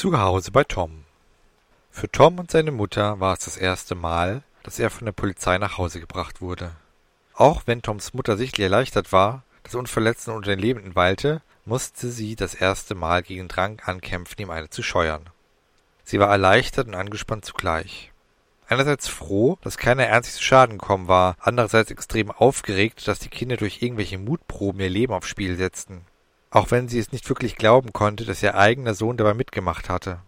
Zu Hause bei Tom. Für Tom und seine Mutter war es das erste Mal, dass er von der Polizei nach Hause gebracht wurde. Auch wenn Toms Mutter sichtlich erleichtert war, dass er unverletzt unter den Lebenden weilte, musste sie das erste Mal gegen Drang ankämpfen, ihm eine zu scheuern. Sie war erleichtert und angespannt zugleich. Einerseits froh, dass keiner ernstlich zu Schaden gekommen war, andererseits extrem aufgeregt, dass die Kinder durch irgendwelche Mutproben ihr Leben aufs Spiel setzten. Auch wenn sie es nicht wirklich glauben konnte, dass ihr eigener Sohn dabei mitgemacht hatte.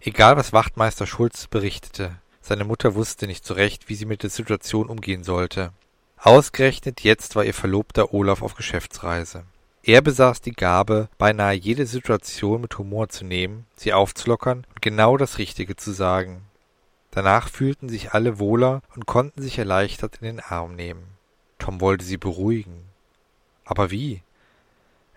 Egal, was Wachtmeister Schulz berichtete, seine Mutter wusste nicht so recht, wie sie mit der Situation umgehen sollte. Ausgerechnet jetzt war ihr Verlobter Olaf auf Geschäftsreise. Er besaß die Gabe, beinahe jede Situation mit Humor zu nehmen, sie aufzulockern und genau das Richtige zu sagen. Danach fühlten sich alle wohler und konnten sich erleichtert in den Arm nehmen. Tom wollte sie beruhigen. Aber wie?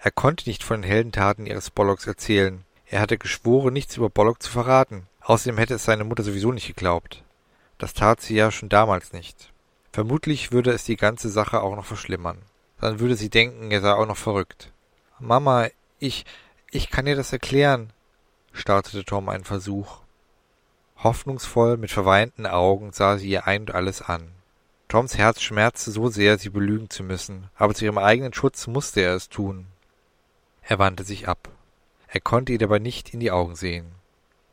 Er konnte nicht von den Heldentaten ihres Bollocks erzählen. Er hatte geschworen, nichts über Bollock zu verraten. Außerdem hätte es seine Mutter sowieso nicht geglaubt. Das tat sie ja schon damals nicht. Vermutlich würde es die ganze Sache auch noch verschlimmern. Dann würde sie denken, er sei auch noch verrückt. Mama, ich, ich kann dir das erklären, startete Tom einen Versuch. Hoffnungsvoll mit verweinten Augen sah sie ihr ein und alles an. Toms Herz schmerzte so sehr, sie belügen zu müssen, aber zu ihrem eigenen Schutz musste er es tun. Er wandte sich ab. Er konnte ihr dabei nicht in die Augen sehen.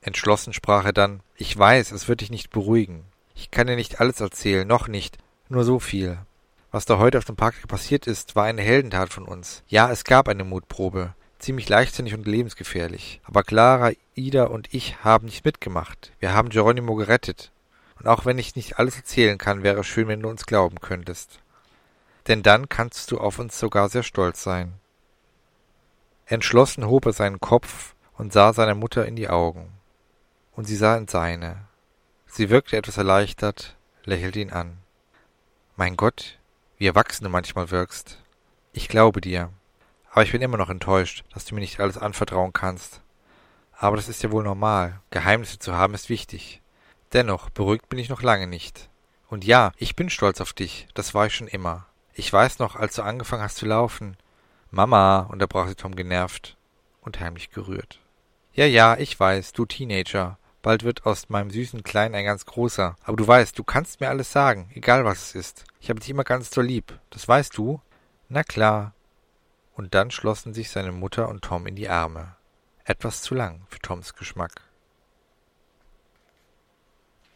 Entschlossen sprach er dann Ich weiß, es wird dich nicht beruhigen. Ich kann dir nicht alles erzählen, noch nicht, nur so viel. Was da heute auf dem Park passiert ist, war eine Heldentat von uns. Ja, es gab eine Mutprobe. Ziemlich leichtsinnig und lebensgefährlich. Aber Clara, Ida und ich haben nicht mitgemacht. Wir haben Geronimo gerettet. Und auch wenn ich nicht alles erzählen kann, wäre es schön, wenn du uns glauben könntest. Denn dann kannst du auf uns sogar sehr stolz sein. Entschlossen hob er seinen Kopf und sah seiner Mutter in die Augen. Und sie sah in seine. Sie wirkte etwas erleichtert, lächelte ihn an. Mein Gott, wie erwachsen du manchmal wirkst. Ich glaube dir. Aber ich bin immer noch enttäuscht, dass du mir nicht alles anvertrauen kannst. Aber das ist ja wohl normal. Geheimnisse zu haben ist wichtig. Dennoch, beruhigt bin ich noch lange nicht. Und ja, ich bin stolz auf dich. Das war ich schon immer. Ich weiß noch, als du angefangen hast zu laufen. Mama, unterbrach sie Tom genervt und heimlich gerührt. Ja, ja, ich weiß, du Teenager. Bald wird aus meinem süßen Kleinen ein ganz großer. Aber du weißt, du kannst mir alles sagen, egal was es ist. Ich habe dich immer ganz doll lieb. Das weißt du? Na klar. Und dann schlossen sich seine Mutter und Tom in die Arme. Etwas zu lang für Toms Geschmack.